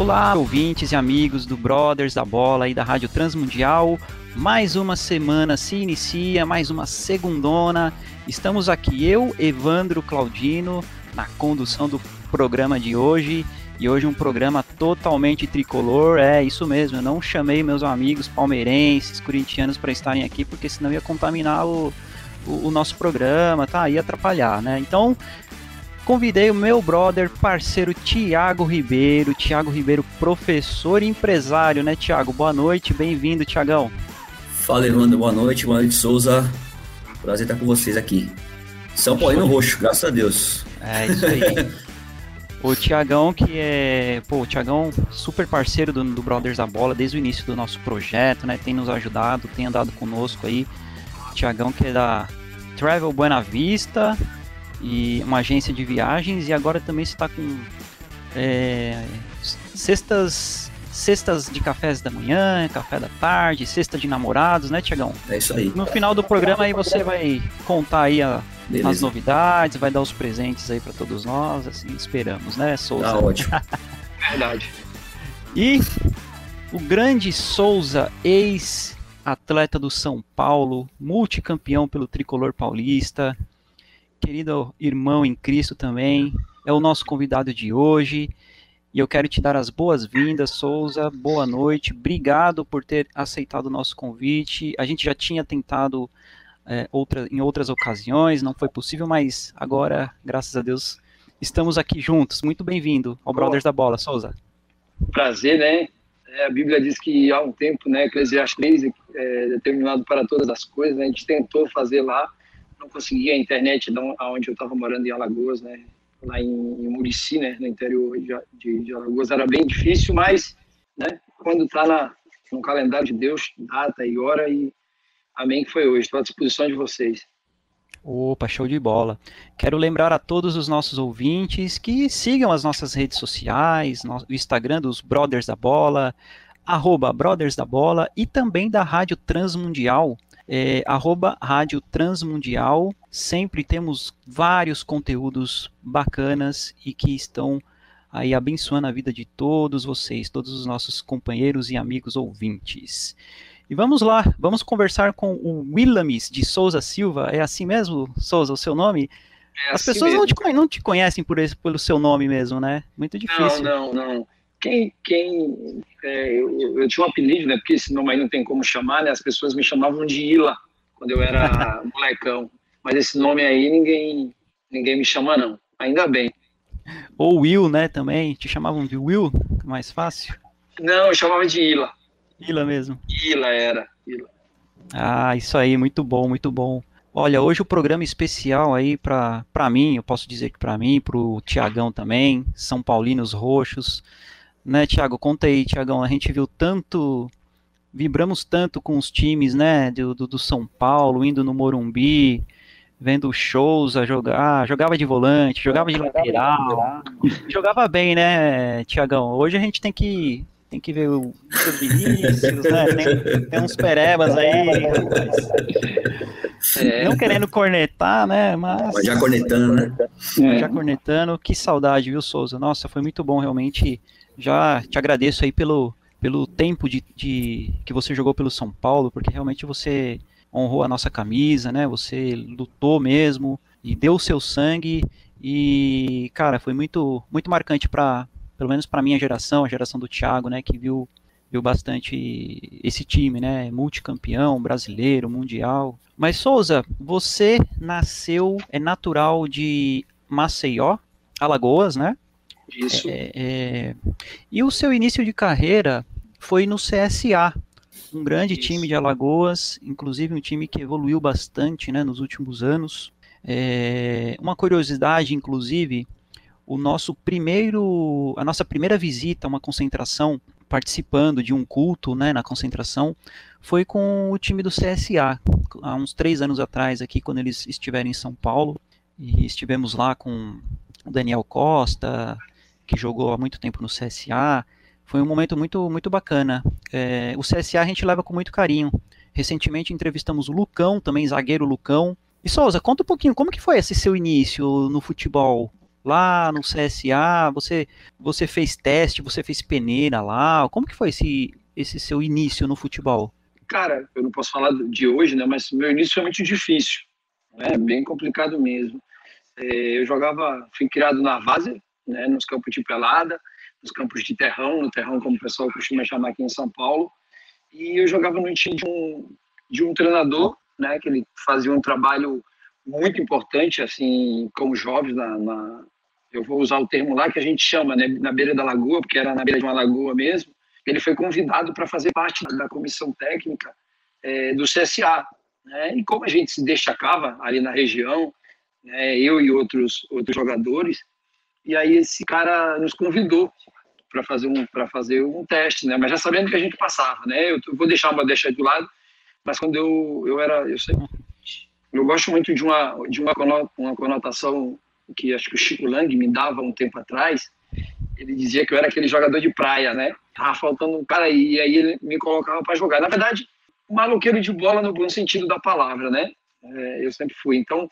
Olá, ouvintes e amigos do Brothers da Bola e da Rádio Transmundial. Mais uma semana se inicia, mais uma segundona. Estamos aqui eu, Evandro Claudino, na condução do programa de hoje. E hoje um programa totalmente tricolor, é isso mesmo. Eu não chamei meus amigos palmeirenses, corintianos para estarem aqui, porque senão ia contaminar o, o, o nosso programa, tá? Ia atrapalhar, né? Então, convidei o meu brother, parceiro Tiago Ribeiro. Tiago Ribeiro, professor e empresário, né, Tiago? Boa noite, bem-vindo, Tiagão. Fala, Evandro, boa noite. Boa noite, Souza. Prazer estar com vocês aqui. São Paulino Roxo, graças a Deus. É isso aí. o Tiagão, que é. Pô, o Tiagão, super parceiro do, do Brothers da Bola desde o início do nosso projeto, né? Tem nos ajudado, tem andado conosco aí. Tiagão, que é da Travel Buena Vista e uma agência de viagens, e agora também está com é, cestas cestas de cafés da manhã, café da tarde, cesta de namorados, né, Tiagão? É isso aí. No final do programa aí você vai contar aí a, as novidades, vai dar os presentes aí para todos nós, assim, esperamos, né, Souza? Tá ótimo. Verdade. E o grande Souza, ex-atleta do São Paulo, multicampeão pelo tricolor paulista, querido irmão em Cristo também, é o nosso convidado de hoje. E eu quero te dar as boas-vindas, Souza. Boa noite. Obrigado por ter aceitado o nosso convite. A gente já tinha tentado é, outra, em outras ocasiões, não foi possível, mas agora, graças a Deus, estamos aqui juntos. Muito bem-vindo ao Brothers da Bola, Souza. Prazer, né? É, a Bíblia diz que há um tempo, né, Eclesiastes 3, é determinado para todas as coisas, né, a gente tentou fazer lá, não conseguia a internet onde eu estava morando em Alagoas, né, lá em, em Murici, né, no interior de, de, de, Alagoas, era bem difícil, mas né, quando está no calendário de Deus, data e hora, e amém que foi hoje. Estou à disposição de vocês. Opa, show de bola. Quero lembrar a todos os nossos ouvintes que sigam as nossas redes sociais, o Instagram dos Brothers da Bola, arroba Brothers da Bola e também da Rádio Transmundial, é, arroba Rádio Transmundial. Sempre temos vários conteúdos bacanas e que estão aí abençoando a vida de todos vocês, todos os nossos companheiros e amigos ouvintes. E vamos lá, vamos conversar com o Willamis de Souza Silva. É assim mesmo, Souza, o seu nome? É As assim pessoas mesmo. não te, não te conhecem por esse, pelo seu nome mesmo, né? Muito difícil. Não, não, não. Quem, quem é, eu, eu, tinha um apelido, né? Porque esse nome aí não tem como chamar, né? As pessoas me chamavam de Ila quando eu era molecão. Mas esse nome aí ninguém, ninguém me chama não. Ainda bem. Ou Will, né? Também te chamavam de Will, mais fácil. Não, eu chamava de Ila. Ila mesmo. Ila era. Ila. Ah, isso aí, muito bom, muito bom. Olha, hoje o programa especial aí para mim, eu posso dizer que para mim, para o Tiagão também, São Paulinos Roxos, né, Tiago? Conta aí, Tiagão, a gente viu tanto, vibramos tanto com os times, né, do, do, do São Paulo, indo no Morumbi, vendo shows a jogar, jogava de volante, jogava de lateral, jogava bem, né, Tiagão? Hoje a gente tem que tem que ver o Vinícius, né? Tem, tem, uns perebas aí. É. Não querendo cornetar, né? Mas. Mas já cornetando, né? Já cornetando. Que saudade, viu, Souza? Nossa, foi muito bom, realmente. Já te agradeço aí pelo, pelo tempo de, de que você jogou pelo São Paulo, porque realmente você honrou a nossa camisa, né? Você lutou mesmo e deu o seu sangue. E, cara, foi muito, muito marcante para pelo menos para minha geração, a geração do Thiago, né, que viu, viu bastante esse time, né, multicampeão, brasileiro, mundial. Mas Souza, você nasceu, é natural de Maceió, Alagoas, né? Isso. É, é, e o seu início de carreira foi no CSA, um grande Isso. time de Alagoas, inclusive um time que evoluiu bastante, né, nos últimos anos. É, uma curiosidade, inclusive, o nosso primeiro, a nossa primeira visita a uma concentração, participando de um culto, né, na concentração, foi com o time do CSA, há uns três anos atrás aqui, quando eles estiveram em São Paulo, e estivemos lá com o Daniel Costa, que jogou há muito tempo no CSA, foi um momento muito, muito bacana. É, o CSA a gente leva com muito carinho. Recentemente entrevistamos o Lucão, também zagueiro Lucão. E Souza, conta um pouquinho, como que foi esse seu início no futebol? Lá no CSA, você, você fez teste, você fez peneira lá, como que foi esse, esse seu início no futebol? Cara, eu não posso falar de hoje, né, mas meu início foi muito difícil, né, bem complicado mesmo. É, eu jogava, fui criado na Várzea, né, nos campos de pelada, nos campos de terrão, no terrão como o pessoal costuma chamar aqui em São Paulo, e eu jogava no time de um, de um treinador, né, que ele fazia um trabalho muito importante, assim, como jovens, na, na, eu vou usar o termo lá que a gente chama, né, na beira da lagoa, porque era na beira de uma lagoa mesmo, ele foi convidado para fazer parte da comissão técnica é, do CSA, né, e como a gente se destacava ali na região, né, eu e outros, outros jogadores, e aí esse cara nos convidou para fazer um para fazer um teste, né? Mas já sabendo que a gente passava, né? Eu vou deixar uma deixa de lado, mas quando eu eu era eu sei, eu gosto muito de uma de uma uma conotação que acho que o Chico Lang me dava um tempo atrás. Ele dizia que eu era aquele jogador de praia, né? Tava faltando um cara aí, e aí ele me colocava para jogar. Na verdade, maloqueiro de bola no bom sentido da palavra, né? É, eu sempre fui. Então,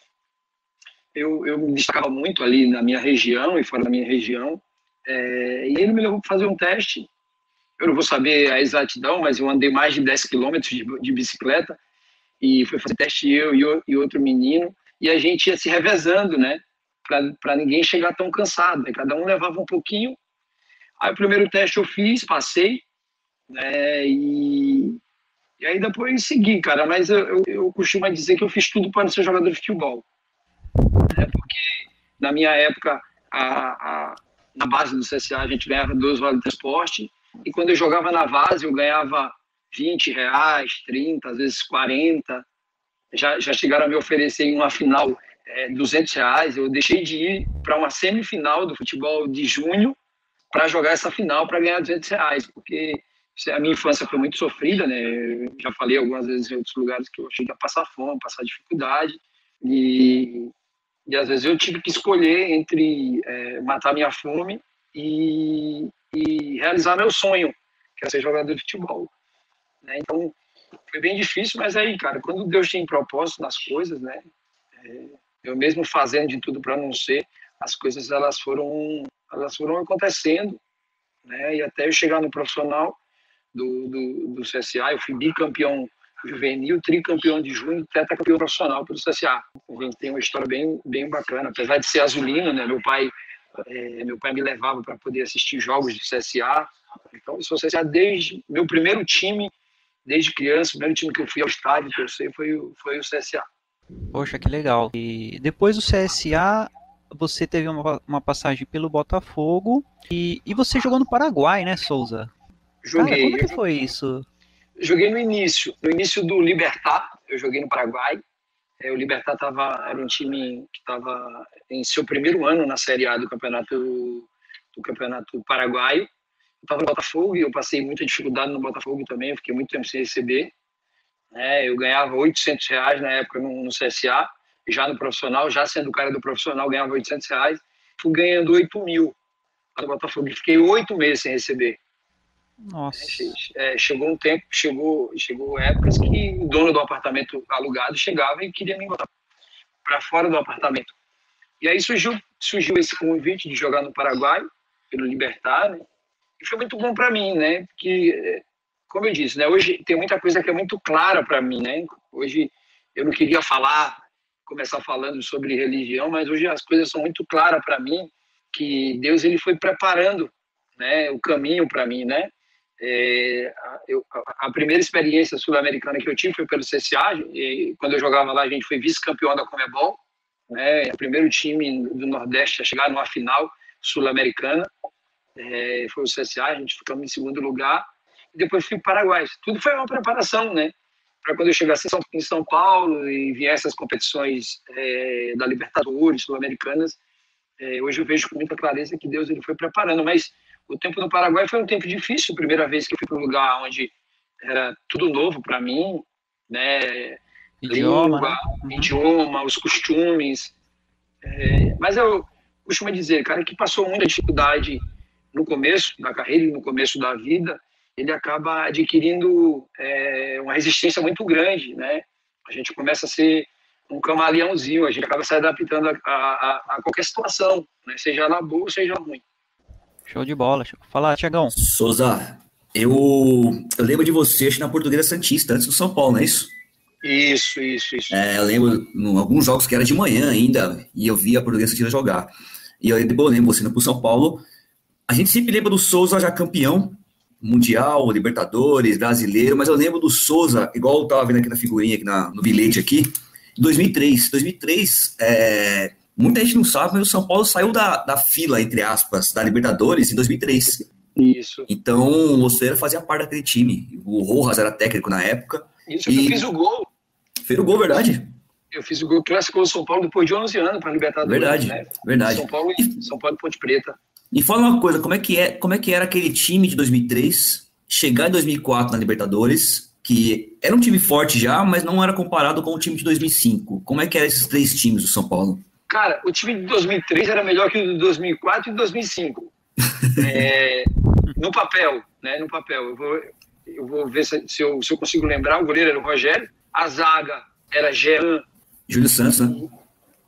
eu, eu me destacava muito ali na minha região e fora da minha região. É, e ele me levou para fazer um teste. Eu não vou saber a exatidão, mas eu andei mais de 10 quilômetros de, de, bicicleta e foi fazer teste eu e, e, outro menino. E a gente ia se revezando, né? Para ninguém chegar tão cansado. Né? Cada um levava um pouquinho. Aí o primeiro teste eu fiz, passei. Né? E, e aí depois segui, cara. Mas eu, eu, eu costumo dizer que eu fiz tudo para ser jogador de futebol. Porque na minha época a, a na base do CSA a gente ganhava dois vales de transporte, e quando eu jogava na base eu ganhava 20 reais, 30, às vezes 40. Já, já chegaram a me oferecer em uma final é, 200 reais. Eu deixei de ir para uma semifinal do futebol de junho para jogar essa final para ganhar 200 reais, porque a minha infância foi muito sofrida, né? Eu já falei algumas vezes em outros lugares que eu cheguei a passar fome, passar dificuldade, e e às vezes eu tive que escolher entre é, matar minha fome e, e, realizar meu sonho, que é ser jogador de futebol. Né? Então, foi bem difícil, mas aí, cara, quando Deus tem propósito nas coisas, né? É, eu mesmo fazendo de tudo para não ser, as coisas elas foram, elas foram acontecendo, né? E até eu chegar no profissional do, do, do CSA, eu fui bicampeão juvenil, tricampeão de junho, tetracampeão profissional pelo CSA. A gente tem uma história bem, bem bacana, apesar de ser azulino, né? Meu pai, é, meu pai me levava para poder assistir jogos de CSA. Então, eu sou CSA desde meu primeiro time, desde criança, o primeiro time que eu fui ao estádio torcer foi, foi o CSA. Poxa, que legal. E depois do CSA, você teve uma, uma passagem pelo Botafogo e, e você jogou no Paraguai, né, Souza? Joguei. Cara, como é que foi isso? Joguei no início, no início do Libertar, eu joguei no Paraguai. É, o Libertar tava, era um time que estava em seu primeiro ano na Série A do campeonato do campeonato paraguaio. Eu estava no Botafogo e eu passei muita dificuldade no Botafogo também, eu fiquei muito tempo sem receber. É, eu ganhava 800 reais na época no, no, CSA, já no profissional, já sendo cara do profissional, ganhava 800 reais. Fui ganhando 8 mil no Botafogo e fiquei oito meses sem receber. Nossa. É, chegou um tempo, chegou, chegou épocas que o dono do apartamento alugado chegava e queria me botar para fora do apartamento. E aí surgiu, surgiu esse convite de jogar no Paraguai, pelo Libertar, né? E foi muito bom para mim, né? Porque, como eu disse, né? Hoje tem muita coisa que é muito clara para mim, né? Hoje eu não queria falar, começar falando sobre religião, mas hoje as coisas são muito claras para mim, que Deus ele foi preparando, né? O caminho para mim, né? É, eu, a primeira experiência sul-americana que eu tive foi pelo CSA, e quando eu jogava lá a gente foi vice-campeão da Comebol, né, o primeiro time do Nordeste a chegar numa final sul-americana, é, foi o CSA, a gente ficamos em segundo lugar, e depois fui para o Paraguai. Tudo foi uma preparação, né, para quando eu chegasse em São Paulo e viesse as competições é, da Libertadores sul-americanas, É, hoje eu vejo com muita clareza que Deus ele foi preparando, mas o tempo no Paraguai foi um tempo difícil, primeira vez que eu fui para um lugar onde era tudo novo para mim, né? Idioma, Língua, né? Idioma, os costumes. É, mas eu costumo dizer, cara, que passou muita dificuldade no começo da carreira e no começo da vida, ele acaba adquirindo é, uma resistência muito grande, né? A gente começa a ser um camaleãozinho, a gente acaba se adaptando a, a, a qualquer situação, né? seja ela boa seja ruim. Show de bola. Fala, Tiagão. Souza, eu, eu lembro de você acho, na Portuguesa Santista, antes do São Paulo, não é isso? Isso, isso, isso. É, eu lembro em alguns jogos que era de manhã ainda, e eu via a Portuguesa Santista jogar. E eu, depois eu lembro você indo pro São Paulo. A gente sempre lembra do Souza já campeão, mundial, Libertadores, brasileiro, mas eu lembro do Souza, igual eu tava vendo aqui na figurinha, aqui na, no bilhete aqui, 2003. 2003, é, muita gente não sabe, mas o São Paulo saiu da, da fila, entre aspas, da Libertadores em 2003. Isso. Então, o Ceará fazia parte daquele time. O Rojas era técnico na época. Isso, E- eu fiz o gol. Fez o gol, verdade? Eu fiz o gol clássico do São Paulo depois de 11 anos para Libertadores. Verdade, né? verdade. São Paulo e São Paulo e Ponte Preta. E fala uma coisa, como é que é, como é que era aquele time de 2003, chegar em 2004 na Libertadores, que era um time forte já, mas não era comparado com o time de 2005. Como é que eram esses três times do São Paulo? Cara, o time de 2003 era melhor que o de 2004 e 2005. É, no papel, né? No papel. Eu vou, eu vou ver se, se eu, se eu consigo lembrar. O goleiro era o Rogério. A zaga era Jean. Júlio Santos, né?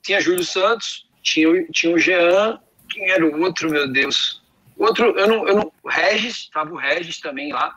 Tinha Júlio Santos. Tinha, o- tinha o Jean. Quem era o outro, meu Deus? O Outro, eu não, eu não, o Regis, estava o Regis também lá.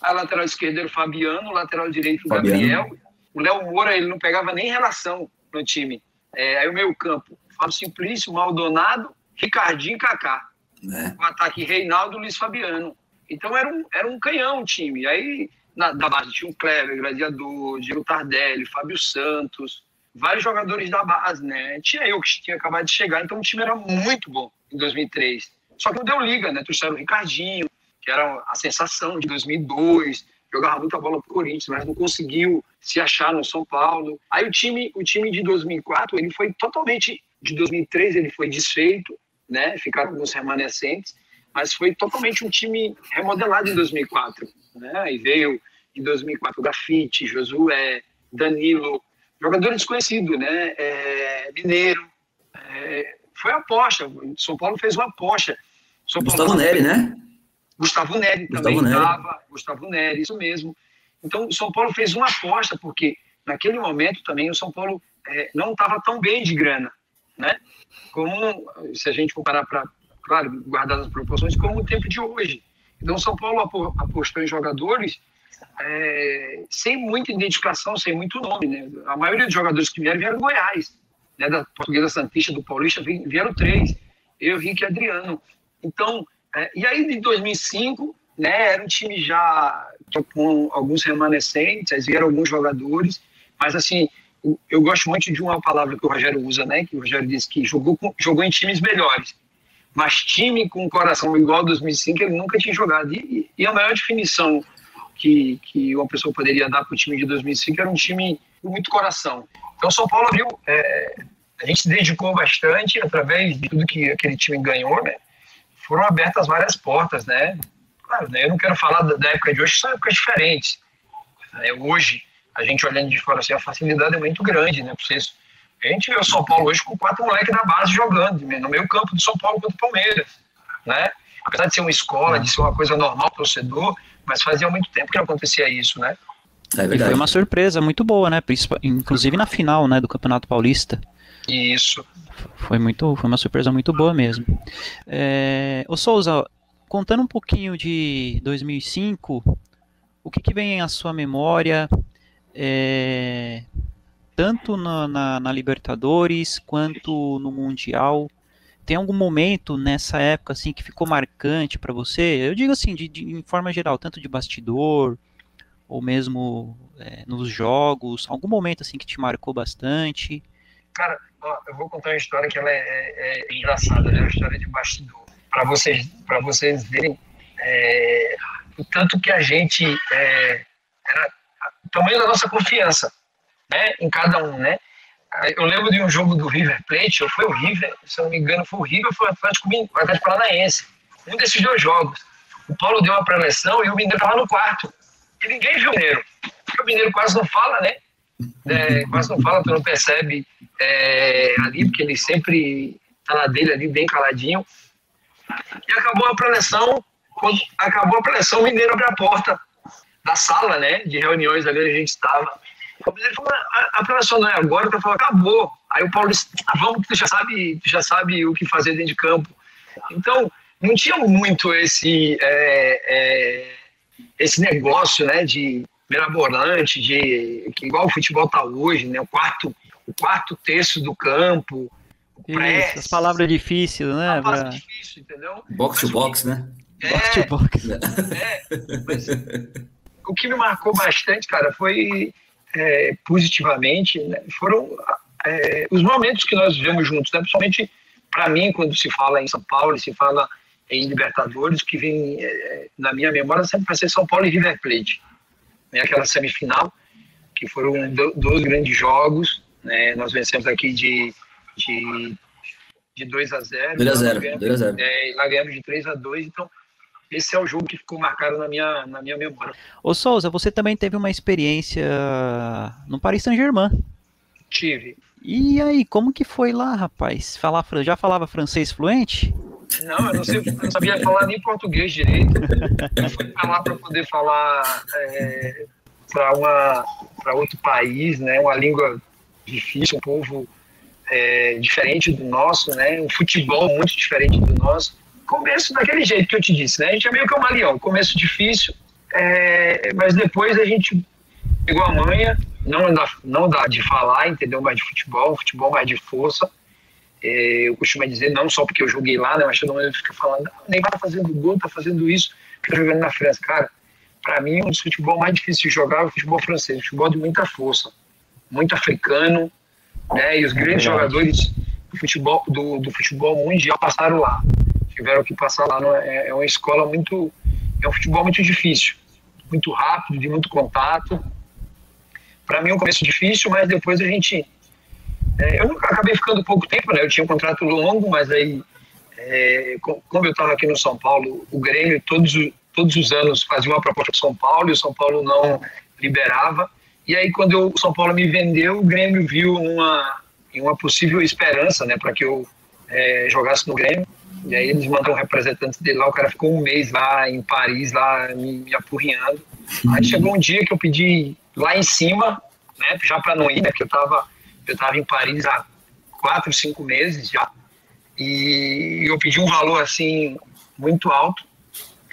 A lateral esquerda era o Fabiano, lateral direito o Fabiano. Gabriel. O Léo Moura, ele não pegava nem relação no time. É, aí o meio campo, Fábio Simplício, Maldonado, Ricardinho e Kaká. É. O ataque Reinaldo Luiz Fabiano. Então era um, era um canhão o time. Aí na, da base tinha o Kleber, Gladiador, Diego Tardelli, Fábio Santos, vários jogadores da base, né? Tinha eu que tinha acabado de chegar, então o time era muito bom em 2003. Só que não deu liga, né? Trouxeram o Ricardinho, que era a sensação de 2002, jogava muita bola pro Corinthians, mas não conseguiu se achar no São Paulo. Aí o time, o time de 2004, ele foi totalmente de 2003 ele foi desfeito, né? Ficaram alguns remanescentes, mas foi totalmente um time remodelado em 2004, né? Aí veio em 2004 Grafite, Josué, Danilo, jogador desconhecido, né? É, Mineiro, é, foi aposta. São Paulo fez uma aposta. São Paulo Gustavo Neri, né? Gustavo Neri Gustavo também estava, Gustavo Neri, isso mesmo. Então, o São Paulo fez uma aposta, porque naquele momento também o São Paulo eh, não estava tão bem de grana, né? Como, se a gente comparar para, claro, guardar as proporções, como o tempo de hoje. Então, o São Paulo apo- apostou em jogadores eh, sem muita identificação, sem muito nome, né? A maioria dos jogadores que vieram vieram do Goiás, né? Da Portuguesa Santista, do Paulista, vi- vieram três. Eu, Rick e Adriano. Então, é, e aí de 2005, né, era um time já com alguns remanescentes, aí vieram alguns jogadores, mas assim, eu- gosto muito de uma palavra que o Rogério usa, né, que o Rogério diz que jogou, com- jogou em times melhores, mas time com coração igual ao 2005 ele nunca tinha jogado, e, e a maior definição que, que uma pessoa poderia dar para o time de 2005 era um time com muito coração. Então, São Paulo viu, é, a gente se dedicou bastante através de tudo que aquele time ganhou, né, foram abertas várias portas, né? Claro, né, eu não quero falar da, época de hoje, são épocas diferentes. né? Hoje, a gente olhando de fora assim, a facilidade é muito grande, né? Vocês, a gente vê o São Paulo hoje com quatro moleques da base jogando, né, no meio campo do São Paulo contra o Palmeiras, né? Apesar de ser uma escola, de ser uma coisa normal torcedor, mas fazia muito tempo que não acontecia isso, né? É E foi uma surpresa muito boa, né? Inclusive na final, né, do Campeonato Paulista. Isso. Foi muito, foi uma surpresa muito boa mesmo. É, ô Souza, contando um pouquinho de 2005, o que, que vem à sua memória, é, tanto na, na- na Libertadores quanto no Mundial? Tem algum momento nessa época assim que ficou marcante para você? Eu digo assim, de, de- em forma geral, tanto de bastidor ou mesmo é, nos jogos, algum momento assim que te marcou bastante? Cara, ó, eu vou contar uma história que ela é, é- é engraçada, né? Uma história de bastidor. Para vocês, para vocês verem é, o tanto que a gente é, era o tamanho da nossa confiança, né? Em cada um, né? eu lembro de um jogo do River Plate, ou foi o River, se eu não me engano, foi o River foi o Atlético, o Atlético Paranaense. Um desses dois jogos. O Paulo deu uma preleção e o Mineiro estava no quarto. E ninguém viu o Mineiro. Porque o Mineiro quase não fala, né? É, quase não fala, tu não percebe é, ali, porque ele sempre tá na dele ali, bem caladinho. E acabou a preleção, quando acabou a preleção, o Mineiro abriu a porta da sala, né, de reuniões ali onde a gente estava. Mineiro falou, a, a preleção não é agora, então falou, acabou. Aí o Paulo disse, ah, vamos, tu já sabe, tu já sabe o que fazer dentro de campo. Então, não tinha muito esse, é, é, esse negócio, né, de mirabolante, de que igual o futebol está hoje, né, o quarto, o quarto terço do campo, isso, as palavras difíceis, né? Pra... difícil, entendeu? Box to box, né? É, box to box. É, mas o que me marcou bastante, cara, foi é, positivamente, né, foram é, os momentos que nós vivemos juntos, né? principalmente para mim, quando se fala em São Paulo, se fala em Libertadores, que vem é, na minha memória sempre vai ser São Paulo e River Plate. Né? Aquela semifinal, que foram dois grandes jogos, né? nós vencemos aqui de de, de 2 a 0 2 a 0 2 a 0 é, lá ganhamos de 3 a 2 então esse é o jogo que ficou marcado na minha, na minha memória. Ô Souza, você também teve uma experiência no Paris Saint-Germain. Tive. E aí, como que foi lá, rapaz? Falar, já falava francês fluente? Não, eu não, sei, não sabia falar nem português direito. Eu fui para lá para poder falar é, para outro país, né? Uma língua difícil, um povo é, diferente do nosso, né? Um futebol muito diferente do nosso. Começo daquele jeito que eu te disse, né? A gente é meio que um malião. Começo difícil, é, mas depois a gente pegou a manha, não dá, não dá de falar, entendeu? Mais de futebol, futebol mais de força. É, eu costumo dizer, não só porque eu joguei lá, né? Mas todo mundo fica falando, nem vai tá fazendo gol, tá fazendo isso, fica jogando na França. Cara, para mim, um dos futebol mais difíceis de jogar é o futebol francês, futebol de muita força, muito africano, né? E os grandes jogadores do futebol, do, do, futebol mundial passaram lá. Tiveram que passar lá. É, é uma escola muito. É um futebol muito difícil, muito rápido, de muito contato. Para mim, é um começo difícil, mas depois a gente. É, eu acabei ficando pouco tempo, né? Eu tinha um contrato longo, mas aí, é, como eu estava aqui no São Paulo, o Grêmio todos, todos os anos fazia uma proposta para São Paulo e o São Paulo não liberava. E aí, quando eu, o São Paulo me vendeu, o Grêmio viu uma, uma possível esperança né, para que eu é, jogasse no Grêmio. E aí eles mandam um representante dele lá, o cara ficou um mês lá em Paris, lá me, me apurrinhando. Aí chegou um dia que eu pedi lá em cima, né, já para não ir, né, porque eu estava eu tava em Paris há quatro, cinco meses já. E eu pedi um valor assim muito alto,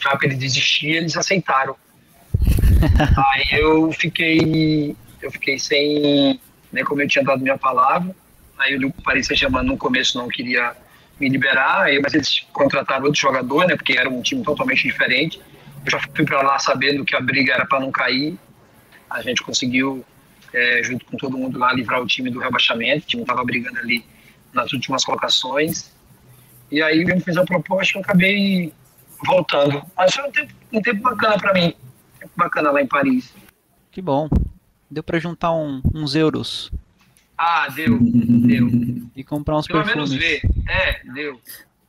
já para ele desistir, eles aceitaram. Aí eu fiquei, eu fiquei sem, né, como eu tinha dado minha palavra. Aí o Paris Saint-Germain no começo não queria me liberar, aí, mas eles contrataram outro jogador, né, porque era um time totalmente diferente. Eu já fui para lá sabendo que a briga era para não cair. A gente conseguiu, é, junto com todo mundo lá, livrar o time do rebaixamento. O time estava brigando ali nas últimas colocações. E aí ele me fez a proposta e eu acabei voltando. Mas foi um tempo, um tempo bacana para mim bacana lá em Paris. Que bom. Deu para juntar um, uns euros. Ah, deu, deu. E comprar uns Pelo perfumes. menos ver. É, deu.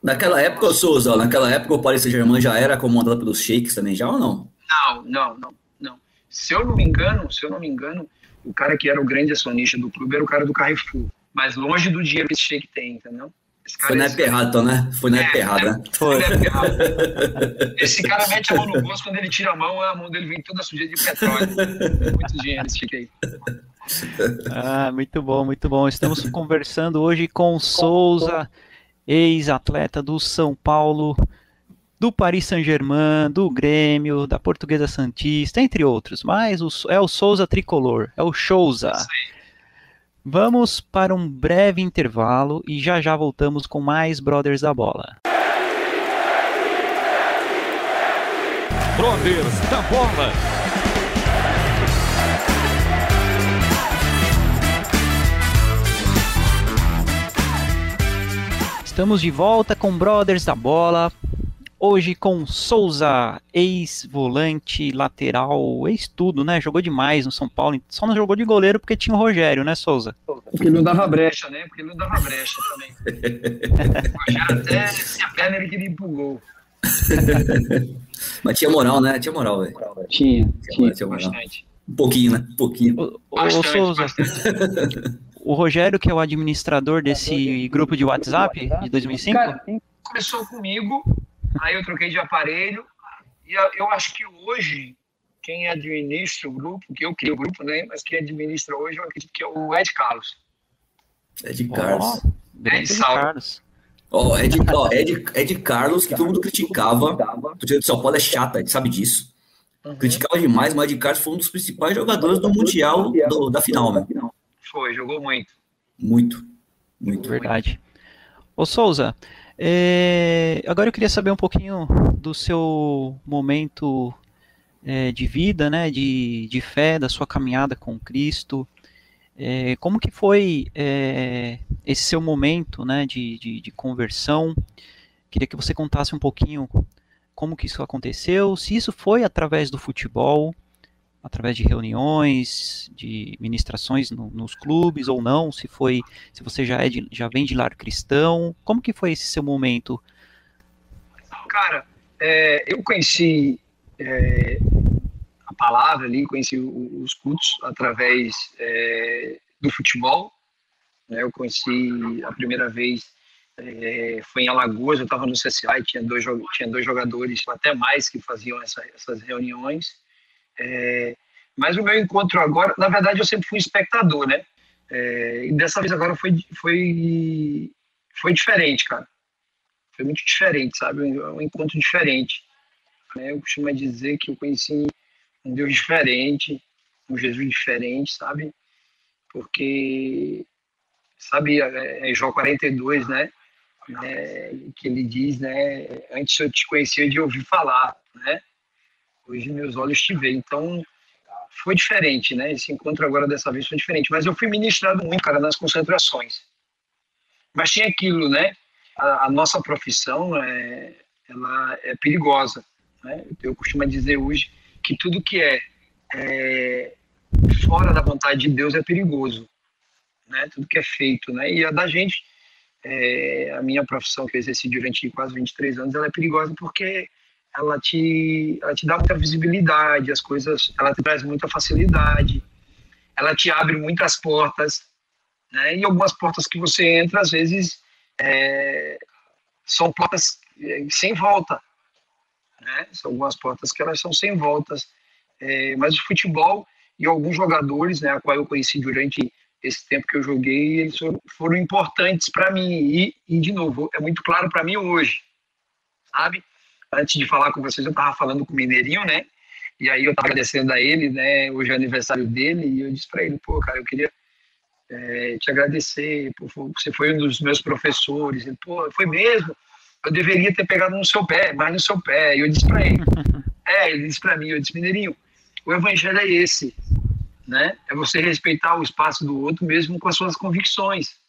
Naquela época, Souza, naquela época o Paris Saint-Germain já era comandado pelos sheiks também, já ou não? Não, não, não, não. Se eu não me engano, se eu não me engano, o cara que era o grande acionista do clube era o cara do Carrefour. Mas longe do dinheiro que esse shake tem, entendeu? Foi na época errada, então, né? Foi na errada, né? Foi. Esse cara mete a mão no bolso, quando ele tira a mão, a mão dele vem toda suja de petróleo. Muito dinheiro esse aí. Ah, muito bom, muito bom. Estamos conversando hoje com Souza, ex-atleta do São Paulo, do Paris Saint-Germain, do Grêmio, da Portuguesa Santista, entre outros. Mas o, é o Souza tricolor, é o Souza. Vamos para um breve intervalo e já já voltamos com mais Brothers da Bola. Brothers da Bola. Estamos de volta com Brothers da Bola. Hoje com Souza, ex-volante, lateral, ex-tudo, né? Jogou demais no São Paulo. Só não jogou de goleiro porque tinha o Rogério, né, Souza? Porque não dava brecha, né? Porque não dava brecha também. o Rogério até se a perna ele queria ir pro gol. Mas tinha moral, né? Tinha moral, velho. Tinha, tinha, tinha moral. bastante. Um pouquinho, né? Um pouquinho. Ô, ô Souza, o Rogério, que é o administrador desse grupo de WhatsApp de 2005? Cara, começou comigo, aí eu troquei de aparelho, e eu acho que hoje, quem administra o grupo, que eu criei o grupo, né, mas quem administra hoje, eu acredito que é o Ed Carlos. Ed Carlos. Oh, Ed, Ed Carlos. Ó, oh, Ed, oh, Ed, Ed Carlos, que todo mundo criticava, o time de São Paulo é chata, a gente sabe disso. Uhum. Criticava demais, mas Ed Carlos foi um dos principais jogadores do Mundial do, da final, né? Foi, jogou muito. Muito, muito. Verdade. Ô Souza, é, agora eu queria saber um pouquinho do seu momento é, de vida, né, de, de fé, da sua caminhada com Cristo. É, como que foi é, esse seu momento, né, de, de, de, conversão? Queria que você contasse um pouquinho como que isso aconteceu, se isso foi através do futebol, através de reuniões, de ministrações no, nos clubes ou não, se foi, se você já é de, já vem de lar cristão, como que foi esse seu momento? Cara, é, eu conheci é, a palavra ali, conheci os cultos através é, do futebol. Né, eu conheci a primeira vez é, foi em Alagoas, eu estava no e tinha dois, tinha dois jogadores, até mais, que faziam essa, essas reuniões. É, mas o meu encontro agora, na verdade, eu sempre fui espectador, né? É, e dessa vez agora foi, foi, foi diferente, cara. Foi muito diferente, sabe? Um, um encontro diferente. Né? Eu costumo dizer que eu conheci um Deus diferente, um Jesus diferente, sabe? Porque, sabe, é, é João 42, né? É, que ele diz, né? Antes eu te conhecia de ouvir falar, né? Hoje meus olhos te veem. Então, foi diferente, né? Esse encontro agora dessa vez foi diferente. Mas eu fui ministrado muito, cara, nas concentrações. Mas tinha aquilo, né? A, a nossa profissão é, ela é perigosa. Né? Eu costumo dizer hoje que tudo que é, é fora da vontade de Deus é perigoso. Né? Tudo que é feito, né? E a da gente, é, a minha profissão que eu exerci durante quase 23 anos, ela é perigosa porque ela te, ela te dá muita visibilidade, as coisas, ela te traz muita facilidade, ela te abre muitas portas, né? E algumas portas que você entra, às vezes, é, são portas é, sem volta, né? São algumas portas que elas são sem voltas. É, mas o futebol e alguns jogadores, né, a qual eu conheci durante esse tempo que eu joguei, eles foram, importantes para mim. E, e, de novo, é muito claro para mim hoje, sabe? Antes de falar com vocês, eu estava falando com o Mineirinho, né? E aí eu estava agradecendo a ele, né? Hoje é aniversário dele, e eu disse para ele, pô, cara, eu queria é, te agradecer, pô, você foi um dos meus professores. Ele, pô, foi mesmo? Eu deveria ter pegado no seu pé, mais no seu pé. E eu disse para ele, é, ele disse para mim, eu disse, Mineirinho, o evangelho é esse, né? É você respeitar o espaço do outro mesmo com as suas convicções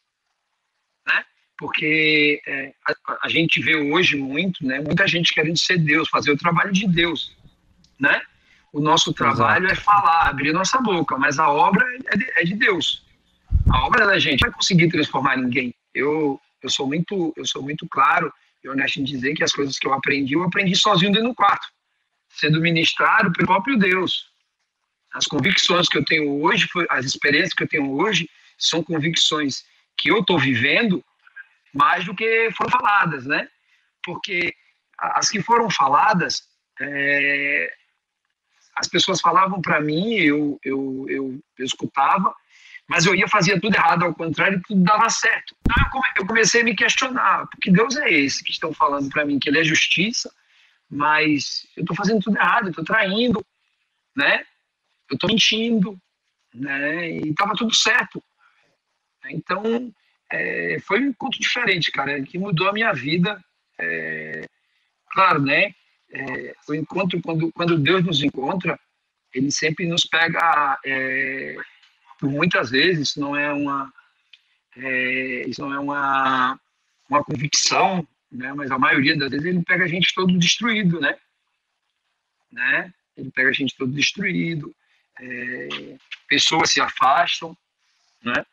porque é, a, a, gente vê hoje muito, né, muita gente querendo ser Deus, fazer o trabalho de Deus, né? O nosso trabalho Exato. é falar, abrir nossa boca, mas a obra é de, é de Deus. A obra da gente não vai conseguir transformar ninguém. Eu, eu sou muito, eu sou muito claro e honesto em dizer que as coisas que eu aprendi, eu aprendi sozinho dentro do quarto, sendo ministrado pelo próprio Deus. As convicções que eu tenho hoje, as experiências que eu tenho hoje, são convicções que eu estou vivendo mais do que foram faladas, né? Porque as que foram faladas, é, as pessoas falavam para mim, eu, eu, eu, eu, escutava, mas eu ia fazer tudo errado, ao contrário, tudo dava certo. Então eu comecei a me questionar, porque Deus é esse que estão falando para mim, que Ele é justiça, mas eu estou fazendo tudo errado, estou traindo, né? Eu estou mentindo, né? E estava tudo certo. Então, é, foi um encontro diferente, cara, que mudou a minha vida. É, claro, né? É, o encontro, quando, quando Deus nos encontra, ele sempre nos pega, é, por muitas vezes, isso não é uma, é, isso não é uma, uma convicção, né? Mas a maioria das vezes ele pega a gente todo destruído, né? né? Ele pega a gente todo destruído, é, pessoas se afastam, né?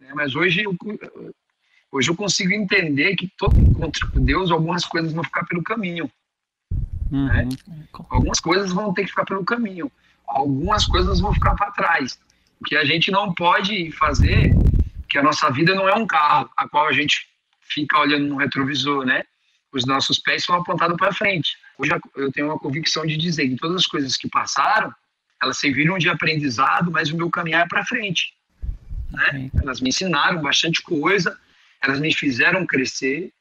É, mas hoje eu, hoje eu consigo entender que todo encontro com Deus, algumas coisas vão ficar pelo caminho. Uhum. Né? Algumas coisas vão ter que ficar pelo caminho, algumas coisas vão ficar para trás. O que a gente não pode fazer, que a nossa vida não é um carro, a qual a gente fica olhando no retrovisor, né? Os nossos pés são apontados para frente. Hoje eu tenho uma convicção de dizer que todas as coisas que passaram, elas serviram de aprendizado, mas o meu caminhar é para frente. Né? Elas me ensinaram bastante coisa, elas me fizeram crescer,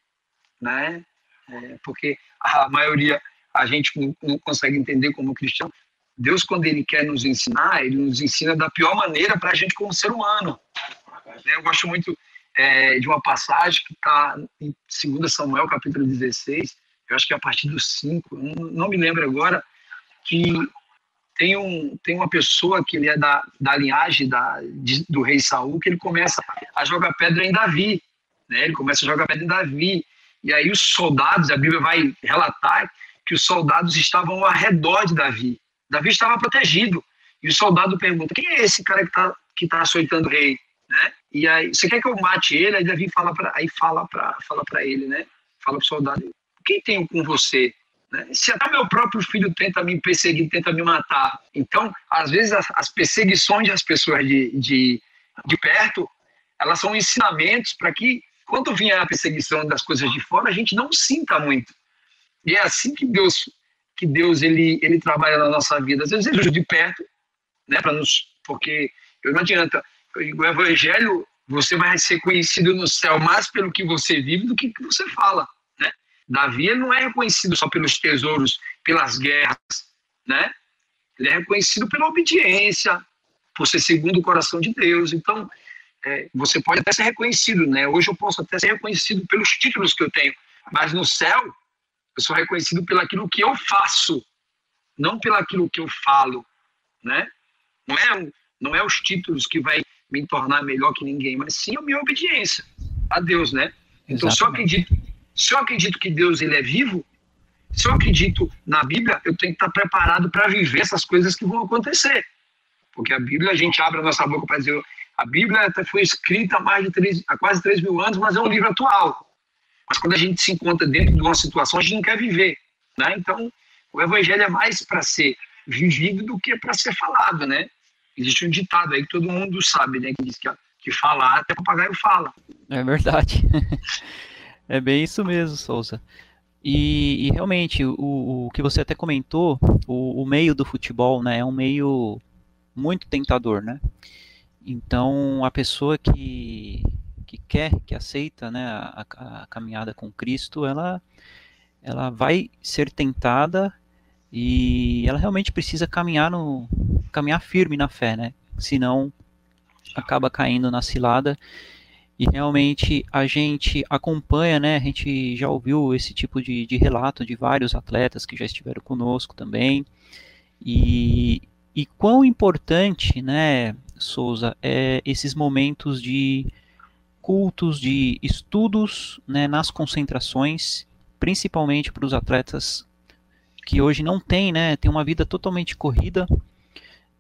né? É, porque a maioria a gente não consegue entender como cristão. Deus, quando Ele quer nos ensinar, Ele nos ensina da pior maneira para a gente como ser humano. Eu gosto muito é, de uma passagem que está em 2 Samuel, capítulo 16, eu acho que é a partir do 5, não me lembro agora, que tem, um, tem uma pessoa que ele é da, da linhagem da, de, do rei Saul, que ele começa a jogar pedra em Davi, né? ele começa a jogar pedra em Davi, e aí os soldados, a Bíblia vai relatar que os soldados estavam ao redor de Davi, Davi estava protegido, e o soldado pergunta, quem é esse cara que está que tá açoitando o rei? Né? E aí, você quer que eu mate ele? Aí Davi fala para fala para fala para ele, né? Fala pro soldado, quem tenho com você? Né? Se até meu próprio filho tenta me perseguir, tenta me matar. Então, às vezes, as, as perseguições das pessoas de, de, de perto, elas são ensinamentos para que, quando vier a perseguição das coisas de fora, a gente não sinta muito. E é assim que Deus que Deus ele, ele trabalha na nossa vida. Às vezes ele de perto, né, para nos, porque não adianta o evangelho, você vai ser conhecido no céu mais pelo que você vive do que que você fala? Davi não é reconhecido só pelos tesouros, pelas guerras, né? Ele é reconhecido pela obediência, por ser segundo o coração de Deus. Então, é, você pode até ser reconhecido, né? Hoje eu posso até ser reconhecido pelos títulos que eu tenho, mas no céu eu sou reconhecido pelo aquilo que eu faço, não pelo aquilo que eu falo, né? Não é, não é os títulos que vai me tornar melhor que ninguém, mas sim a minha obediência a Deus, né? Então, se eu acredito, se eu acredito que Deus ele é vivo, se eu acredito na Bíblia, eu tenho que estar preparado para viver essas coisas que vão acontecer. Porque a Bíblia, a gente abre a nossa boca para dizer, a Bíblia até foi escrita há, mais de três, há quase 3 mil anos, mas é um livro atual. Mas quando a gente se encontra dentro de uma situação, a gente não quer viver. Né? Então, o Evangelho é mais para ser vivido do que para ser falado, né? Existe um ditado aí que todo mundo sabe, né? Que diz que, que falar até papagaio fala. É verdade. é bem isso mesmo, Souza. E, e realmente, o, o, que você até comentou, o, o, meio do futebol, né? É um meio muito tentador, né? Então, a pessoa que, que quer, que aceita né, a, a caminhada com Cristo, ela, ela vai ser tentada e ela realmente precisa caminhar no caminhar firme na fé, né? Senão acaba caindo na cilada. E realmente a gente acompanha, né? A gente já ouviu esse tipo de, de relato de vários atletas que já estiveram conosco também. E, e quão importante, né, Souza, é esses momentos de cultos, de estudos né, nas concentrações, principalmente para os atletas que hoje não tem, né, tem uma vida totalmente corrida,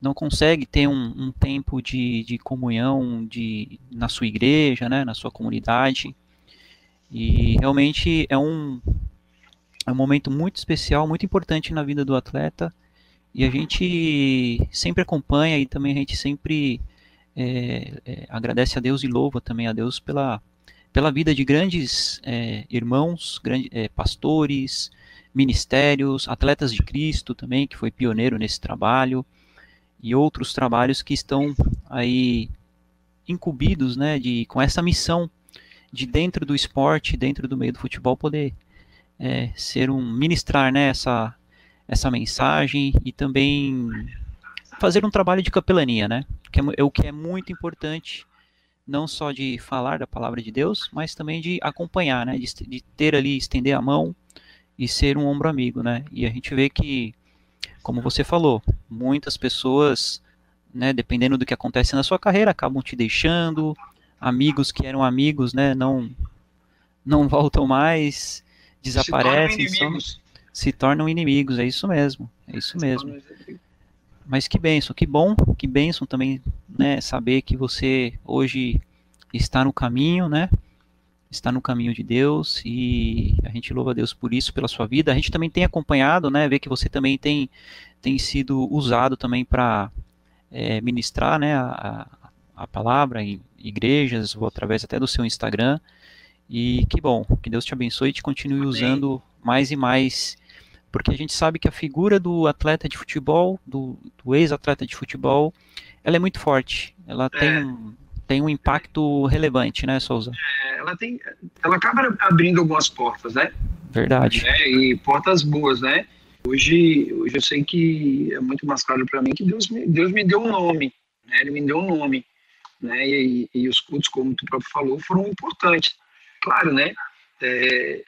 não consegue ter um, um tempo de, de comunhão de, na sua igreja, né, na sua comunidade. E realmente é um, é um momento muito especial, muito importante na vida do atleta. E a gente sempre acompanha e também a gente sempre é, é, agradece a Deus e louva também a Deus pela, pela vida de grandes é, irmãos, grande, é, pastores, ministérios, atletas de Cristo também, que foi pioneiro nesse trabalho, e outros trabalhos que estão aí incumbidos, né, de, com essa missão de dentro do esporte, dentro do meio do futebol, poder é, ser um ministrar né, essa, essa mensagem e também fazer um trabalho de capelania, né? Que é, é, o que é muito importante, não só de falar da palavra de Deus, mas também de acompanhar, né? De, de ter ali, estender a mão e ser um ombro amigo, né? E a gente vê que, como você falou, muitas pessoas, né? Dependendo do que acontece na sua carreira, acabam te deixando, amigos que eram amigos, né? Não não voltam mais, desaparecem, se tornam, se tornam inimigos, é isso mesmo, é isso mesmo. Mas que benção, que bom, que benção também, né, saber que você hoje está no caminho, né, está no caminho de Deus e a gente louva a Deus por isso, pela sua vida. A gente também tem acompanhado, né, ver que você também tem, tem sido usado também para é, ministrar, né, a, a palavra em igrejas, ou através até do seu Instagram. E que bom, que Deus te abençoe e te continue Amém. usando mais e mais, porque a gente sabe que a figura do atleta de futebol, do, do ex-atleta de futebol, ela é muito forte. Ela é. tem um tem um impacto relevante, né, Souza? É, ela tem, ela acaba abrindo algumas portas, né? Verdade. É, e portas boas, né? Hoje, hoje eu sei que é muito mais claro para mim que Deus me, Deus me deu um nome, né? Ele me deu um nome, né? E, e os cultos, como tu próprio falou, foram importantes. Claro, né? É,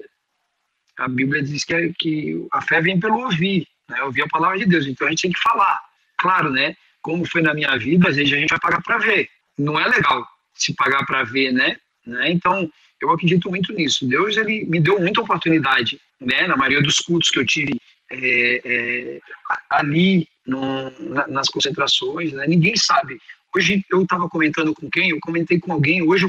a Bíblia diz que, é, que a fé vem pelo ouvir, né? Ouvir a palavra de Deus. Então a gente tem que falar. Claro, né? Como foi na minha vida, às vezes a gente vai pagar para ver não é legal se pagar para ver, né? né? Então, eu acredito muito nisso. Deus ele me deu muita oportunidade, né? Na maioria dos cultos que eu tive é, é, ali no, nas concentrações, né? ninguém sabe. Hoje eu estava comentando com quem? Eu comentei com alguém. Hoje,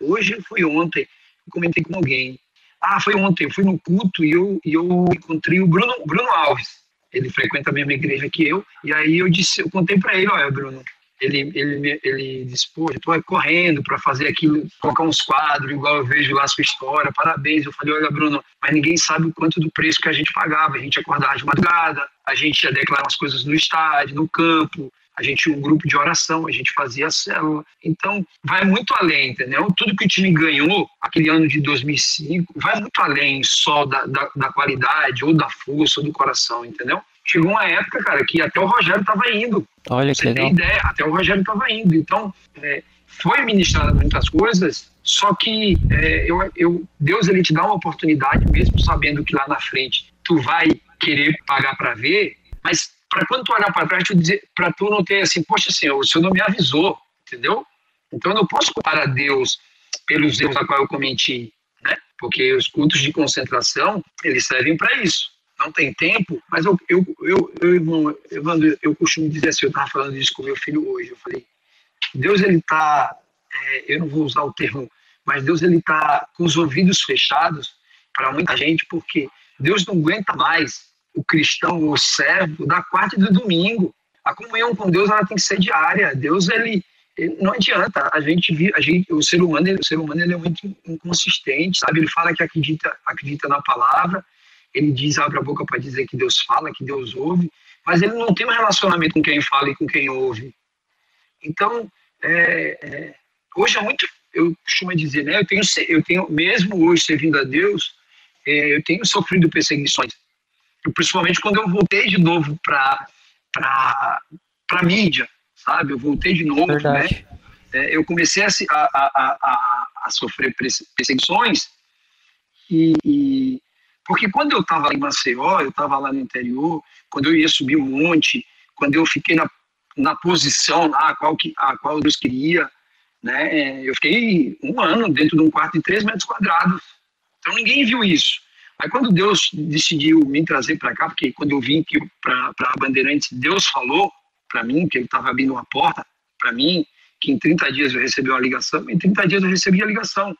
hoje foi ontem. Eu comentei com alguém. Ah, foi ontem. Eu fui no culto e eu, e eu encontrei o Bruno, Bruno Alves. Ele frequenta a mesma igreja que eu. E aí eu disse, eu contei para ele, olha, Bruno, ele, ele, ele disse, pô, tô correndo para fazer aquilo, colocar uns quadros, igual eu vejo lá a sua história, parabéns. Eu falei, olha, Bruno, mas ninguém sabe o quanto do preço que a gente pagava. A gente acordava de madrugada, a gente ia declarar as coisas no estádio, no campo, a gente tinha um grupo de oração, a gente fazia a célula. Então, vai muito além, entendeu? Tudo que o time ganhou, aquele ano de 2005, vai muito além só da, da, da qualidade, ou da força, ou do coração, entendeu? Chegou uma época, cara, que até o Rogério estava indo. Olha Você que legal. tem ideia, até o Rogério estava indo. Então, é, foi ministrado muitas coisas, só que é, eu, eu, Deus ele te dá uma oportunidade, mesmo sabendo que lá na frente tu vai querer pagar para ver, mas para quando tu olhar para trás, para tu não ter assim, poxa Senhor, o Senhor não me avisou, entendeu? Então eu não posso culpar a Deus pelos erros a qual eu cometi, né? Porque os cultos de concentração, eles servem para isso não tem tempo, mas eu, eu, eu, eu, irmão, Evandro, eu costumo dizer assim, eu estava falando isso com meu filho hoje, eu falei, Deus ele está, é, eu não vou usar o termo, mas Deus ele está com os ouvidos fechados para muita gente, porque Deus não aguenta mais o cristão, o servo, da quarta e do domingo. A comunhão com Deus ela tem que ser diária. Deus ele, não adianta. A gente, a gente, o ser humano, o ser humano ele é muito inconsistente, sabe? Ele fala que acredita, acredita na palavra, ele diz, abre a boca para dizer que Deus fala, que Deus ouve, mas ele não tem um relacionamento com quem fala e com quem ouve. Então, é, é, hoje é muito, eu costumo dizer, né, eu tenho, eu tenho mesmo hoje servindo a Deus, é, eu tenho sofrido perseguições, principalmente quando eu voltei de novo para para mídia, sabe? Eu voltei de novo, né? Verdade. né? Eu comecei a, a, a, a, sofrer perseguições e, e porque quando eu estava em Maceió, eu estava lá no interior, quando eu ia subir um monte, quando eu fiquei na, na posição lá, a qual, que, a qual Deus queria, né? Eu fiquei um ano dentro de um quarto de 3 metros quadrados. Então ninguém viu isso. Aí quando Deus decidiu me trazer para cá, porque quando eu vim para a Bandeirantes, Deus falou para mim que ele estava abrindo uma porta para mim, que em 30 dias eu recebi uma ligação, em 30 dias eu recebi a ligação,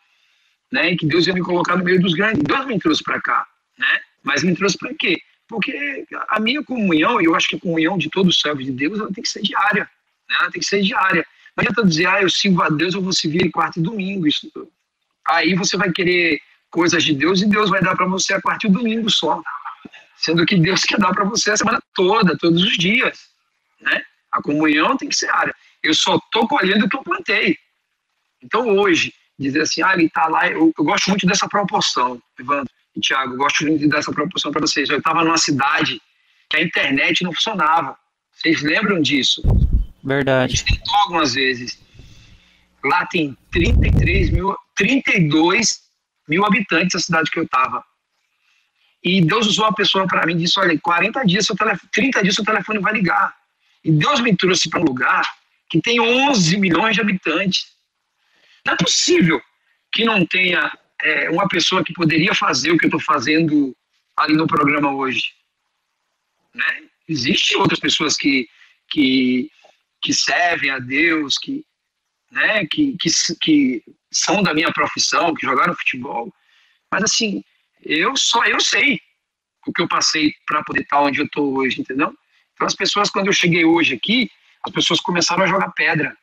né? E que Deus ia me colocar no meio dos grandes. Deus me trouxe para cá né? Mas me trouxe para quê? Porque a minha comunhão, e eu acho que a comunhão de todos os servos de Deus, ela tem que ser diária, né? Ela tem que ser diária. Não adianta dizer, ah, eu sirvo a Deus, eu vou servir quarta e domingo. Isso, aí você vai querer coisas de Deus e Deus vai dar para você a quarta e domingo só. Sendo que Deus quer dar para você a semana toda, todos os dias, né? A comunhão tem que ser área. Eu só estou colhendo o que eu plantei. Então hoje, dizer assim, ah, ele está lá, eu, eu gosto muito dessa proporção, Evandro. Tiago, gosto de dar essa proporção para vocês. Eu estava numa cidade que a internet não funcionava. Vocês lembram disso? Verdade. A gente tentou algumas vezes. Lá tem 33 mil, 32 mil habitantes a cidade que eu estava. E Deus usou uma pessoa para mim e disse: Olha, 40 dias, seu telefone, 30 dias seu telefone vai ligar. E Deus me trouxe para um lugar que tem 11 milhões de habitantes. Não é possível que não tenha é, uma pessoa que poderia fazer o que eu estou fazendo ali no programa hoje. Né? Existem outras pessoas que, que, que servem a Deus, que, né, que, que, que são da minha profissão, que jogaram futebol, mas assim, eu só eu sei o que eu passei para poder estar onde eu estou hoje, entendeu? Então as pessoas, quando eu cheguei hoje aqui, as pessoas começaram a jogar pedra.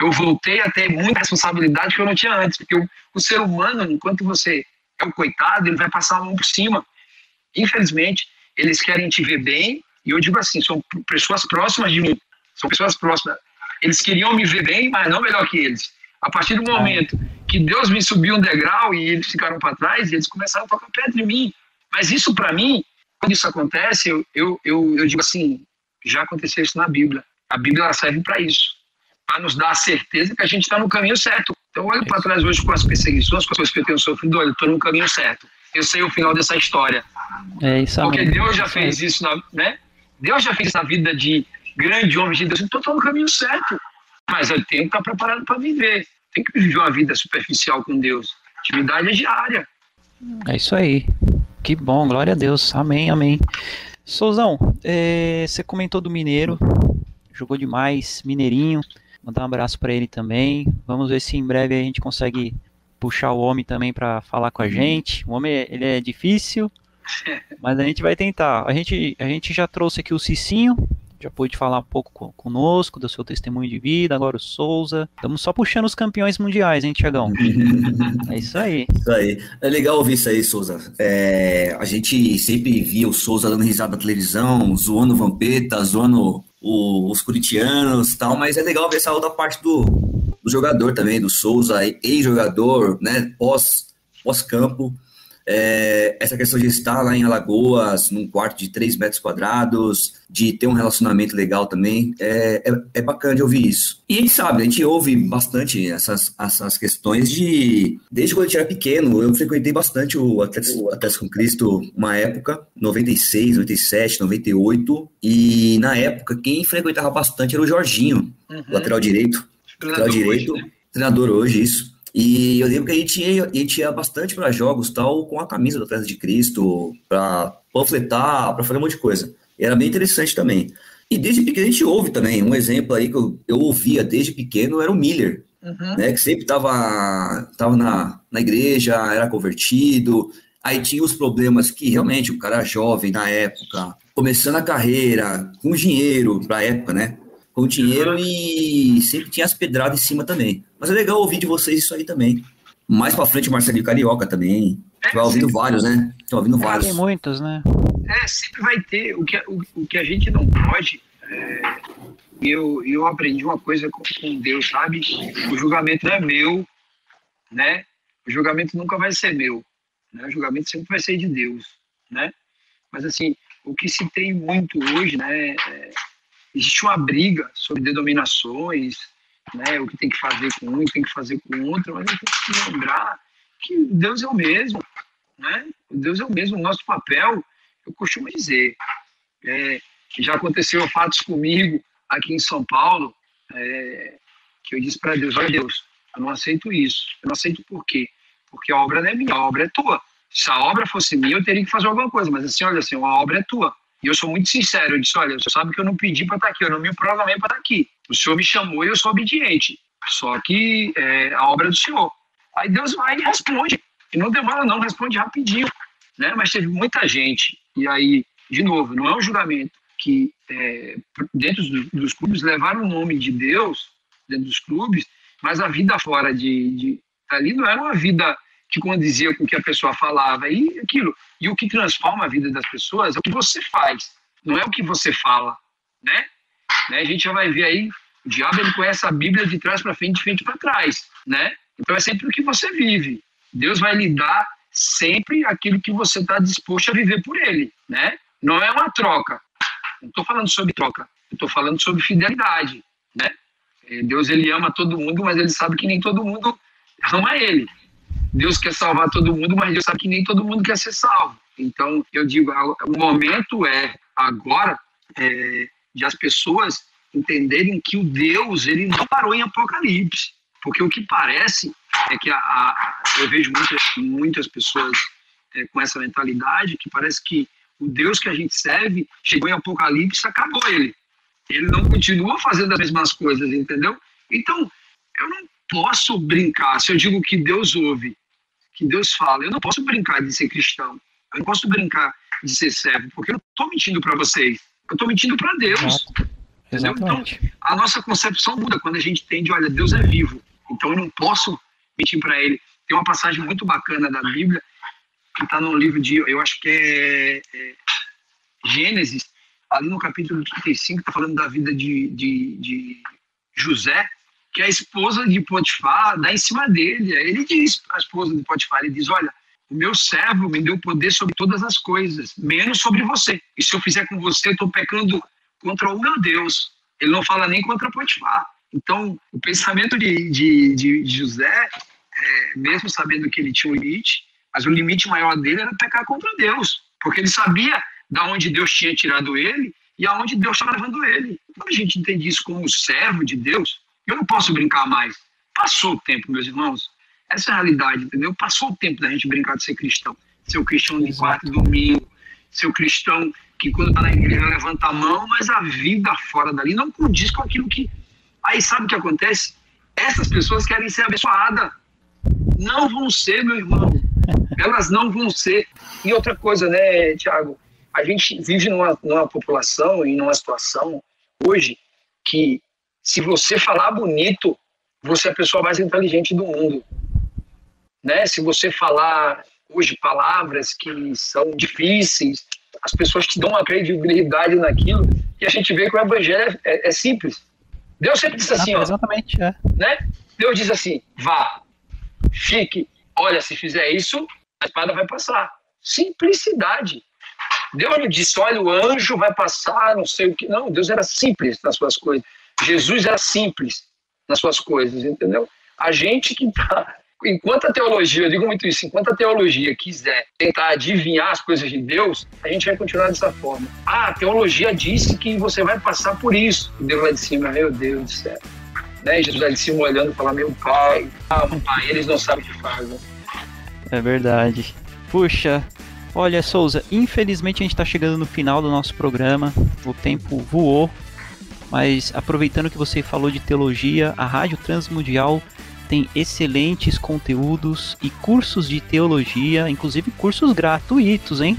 Eu voltei a ter muita responsabilidade que eu não tinha antes, porque o, o ser humano, enquanto você é o coitado, ele vai passar a mão por cima. Infelizmente, eles querem te ver bem, e eu digo assim, são pessoas próximas de mim, são pessoas próximas. Eles queriam me ver bem, mas não melhor que eles. A partir do momento que Deus me subiu um degrau e eles ficaram para trás, eles começaram a tocar perto de mim. Mas isso para mim, quando isso acontece, eu, eu, eu, eu, digo assim, já aconteceu isso na Bíblia. A Bíblia serve para isso, para nos dar a certeza que a gente está no caminho certo. Então, olho para trás hoje com as perseguições, com as coisas que eu tenho sofrido, olha, estou no caminho certo. Eu sei o final dessa história. É isso Porque Deus já fez isso, na, né? Deus já fez na vida de grandes homens de Deus. Então, estou no caminho certo. Mas eu tenho que estar preparado para viver. Tem que viver uma vida superficial com Deus. Atividade é diária. É isso aí. Que bom, glória a Deus. Amém, amém. Souzão, é, você comentou do Mineiro, jogou demais, Mineirinho. Mandar um abraço para ele também. Vamos ver se em breve a gente consegue puxar o homem também para falar com a gente. O homem ele é difícil, mas a gente vai tentar. A gente, a gente já trouxe aqui o Cicinho, já pôde falar um pouco conosco do seu testemunho de vida, agora o Souza. Estamos só puxando os campeões mundiais, hein, Tiagão? é isso aí. Isso aí. É legal ouvir isso aí, Souza. É, a gente sempre via o Souza dando risada na televisão, zoando o Vampeta, zoando o, os curitianos e tal, mas é legal ver essa outra parte do, do jogador também, do Souza, ex-jogador, né, pós, pós-campo. É, essa questão de estar lá em Alagoas, num quarto de 3 metros quadrados, de ter um relacionamento legal também, é, é, é, bacana de ouvir isso. E a gente sabe, a gente ouve bastante essas, essas questões de. Desde quando a gente era pequeno, eu frequentei bastante o Atlético, Atlético com Cristo, uma época, 96, 97, 98, e na época quem frequentava bastante era o Jorginho, uhum. lateral direito. Lateral direito, hoje, né? treinador hoje, isso. E eu lembro que a gente ia, a gente ia bastante para jogos tal, com a camisa do Atlético de Cristo, para panfletar, para fazer um monte de coisa. E era bem interessante também. E desde pequeno a gente ouve também. Um exemplo aí que eu, eu ouvia desde pequeno era o Miller, uhum. né, que sempre estava tava na, na igreja, era convertido. Aí tinha os problemas que realmente o cara jovem na época, começando a carreira, com dinheiro para a época, né? Com dinheiro e sempre tinha as pedradas em cima também. Mas é legal ouvir de vocês isso aí também. Mais pra frente, o Marcelinho Carioca também. É, vai ouvindo vários, né? Estão ouvindo é, vários. Tem muitos, né? É, sempre vai ter. O que, o, o que a gente não pode. É, eu, eu aprendi uma coisa com, com Deus, sabe? O julgamento não é meu, né? O julgamento nunca vai ser meu. Né? O julgamento sempre vai ser de Deus, né? Mas, assim, o que se tem muito hoje, né? É, existe uma briga sobre denominações, né, o que tem que fazer com um, o que tem que fazer com outro, mas a gente tem que lembrar que Deus é o mesmo, né? Deus é o mesmo. O nosso papel, eu costumo dizer, é, já aconteceu fatos comigo aqui em São Paulo, é, que eu disse para Deus, olha Deus, eu não aceito isso. Eu não aceito por quê? Porque a obra não é minha, a obra é tua. Se a obra fosse minha, eu teria que fazer alguma coisa, mas assim, olha assim, a obra é tua. E eu sou muito sincero, eu disse, olha, você sabe que eu não pedi para estar tá aqui, eu não me programei para estar tá aqui. O senhor me chamou e eu sou obediente. Só que é a obra do senhor. Aí Deus vai e responde. E não demora não, responde rapidinho. Né? Mas teve muita gente, e aí, de novo, não é um julgamento, que é, dentro dos, clubes levaram o nome de Deus, dentro dos clubes, mas a vida fora de, de ali não era uma vida que condizia com o que a pessoa falava. E aquilo. E o que transforma a vida das pessoas é o que você faz, não é o que você fala, né? né? A gente já vai ver aí, o diabo ele conhece a Bíblia de trás para frente, de frente para trás, né? Então é sempre o que você vive. Deus vai lhe dar sempre aquilo que você está disposto a viver por Ele, né? Não é uma troca. Não estou falando sobre troca. Estou falando sobre fidelidade, né? É, Deus ele ama todo mundo, mas ele sabe que nem todo mundo ama Ele. Deus quer salvar todo mundo, mas Deus sabe que nem todo mundo quer ser salvo. Então, eu digo, o momento é agora é, de as pessoas entenderem que o Deus, ele não parou em Apocalipse. Porque o que parece é que a, a, eu vejo muitas, muitas pessoas é, com essa mentalidade que parece que o Deus que a gente serve chegou em Apocalipse e acabou ele. Ele não continua fazendo as mesmas coisas, entendeu? Então, eu não posso brincar. Se eu digo que Deus ouve, que Deus fala, eu não posso brincar de ser cristão. Eu não posso brincar de ser servo, porque eu não estou mentindo para vocês. Eu estou mentindo para Deus. Então, a nossa concepção muda quando a gente entende, olha, Deus é vivo. Então, eu não posso mentir para Ele. Tem uma passagem muito bacana da Bíblia, que está no livro de, eu acho que é, é Gênesis, ali no capítulo 35, está falando da vida de, de, de José, que a esposa de Potifar dá em cima dele. Ele diz, a esposa de Potifar, ele diz, olha, o meu servo me deu poder sobre todas as coisas, menos sobre você. E se eu fizer com você, eu estou pecando contra o meu Deus. Ele não fala nem contra Potifar. Então, o pensamento de, de, de José, é, mesmo sabendo que ele tinha um limite, mas o limite maior dele era pecar contra Deus, porque ele sabia da onde Deus tinha tirado ele e aonde Deus estava levando ele. Quando a gente entende isso como servo de Deus, eu não posso brincar mais. Passou o tempo, meus irmãos. Essa é a realidade, entendeu? Passou o tempo da gente brincar de ser cristão. Ser o cristão de quarto e domingo, ser o cristão que quando está na igreja levanta a mão, mas a vida fora dali não condiz com aquilo que. Aí sabe o que acontece? Essas pessoas querem ser abençoadas. Não vão ser, meu irmão. Elas não vão ser. E outra coisa, né, Tiago? A gente vive numa, numa população e numa situação hoje que se você falar bonito, você é a pessoa mais inteligente do mundo né? Se você falar hoje palavras que são difíceis, as pessoas te dão uma credibilidade naquilo e a gente vê que o evangelho é, é, é simples. Deus sempre disse assim, ó, exatamente, é. né? Deus diz assim: vá, fique, olha, se fizer isso, a espada vai passar. Simplicidade. Deus não disse, olha, o anjo vai passar, não sei o que. Não, Deus era simples nas suas coisas. Jesus era simples nas suas coisas, entendeu? A gente que está enquanto a teologia, eu digo muito isso, enquanto a teologia quiser tentar adivinhar as coisas de Deus, a gente vai continuar dessa forma. Ah, a teologia disse que você vai passar por isso. E Deus lá de cima, meu Deus do céu. Né? Jesus lá de cima olhando e falar, meu pai, ah, pai, eles não sabem o que fazem. É verdade. Puxa, olha, Souza, infelizmente a gente está chegando no final do nosso programa. O tempo voou. Mas aproveitando que você falou de teologia, a Rádio Transmundial tem excelentes conteúdos e cursos de teologia, inclusive cursos gratuitos, hein?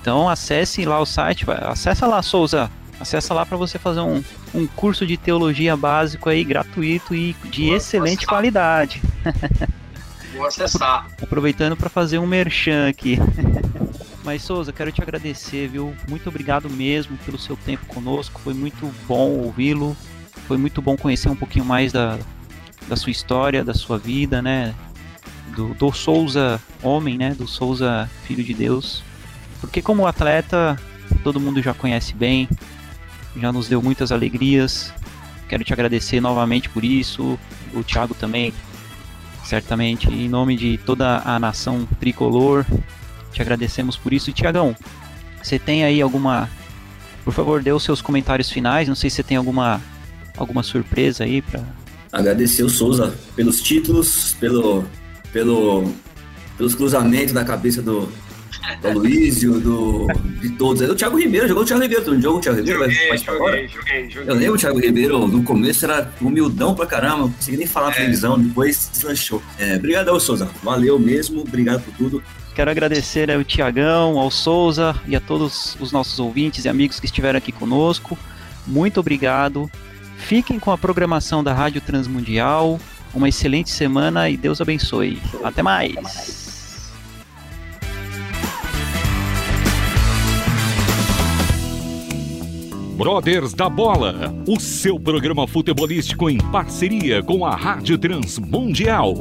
Então acesse lá o site, acessa lá, Souza, acessa lá para você fazer um, um curso de teologia básico aí, gratuito e de Vou excelente acessar. qualidade. Vou acessar. Aproveitando para fazer um merchan aqui. Mas Souza, quero te agradecer, viu? Muito obrigado mesmo pelo seu tempo conosco. Foi muito bom ouvi-lo. Foi muito bom conhecer um pouquinho mais da, da sua história, da sua vida, né? Do, do Souza homem, né? Do Souza filho de Deus. Porque como atleta, todo mundo já conhece bem, já nos deu muitas alegrias. Quero te agradecer novamente por isso. O Thiago também, certamente, em nome de toda a nação tricolor, te agradecemos por isso. E Tiagão, você tem aí alguma. Por favor, dê os seus comentários finais. Não sei se você tem alguma, alguma surpresa aí para agradecer o Souza pelos títulos, pelo, pelo, pelos cruzamentos da cabeça do, do Luizio, do, de todos. O Thiago Ribeiro, jogou o Thiago Ribeiro, tu não jogou o Thiago Ribeiro? Joguei, joguei, joguei, joguei, Eu lembro o Thiago Ribeiro, no começo era humildão pra caramba, não conseguia nem falar na é. televisão, depois deslanchou. É, obrigado, Souza, valeu mesmo, obrigado por tudo. Quero agradecer ao Tiagão, ao Souza e a todos os nossos ouvintes e amigos que estiveram aqui conosco. Muito obrigado. Fiquem com a programação da Rádio Transmundial. Uma excelente semana e Deus abençoe. Até mais. Brothers da Bola, o seu programa futebolístico em parceria com a Rádio Transmundial.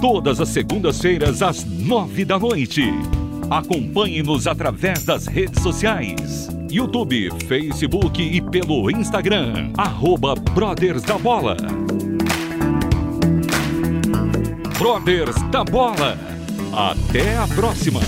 Todas as segundas-feiras às nove da noite. Acompanhe-nos através das redes sociais. YouTube, Facebook e pelo Instagram. Arroba Brothers da Bola. Brothers da Bola. Até a próxima.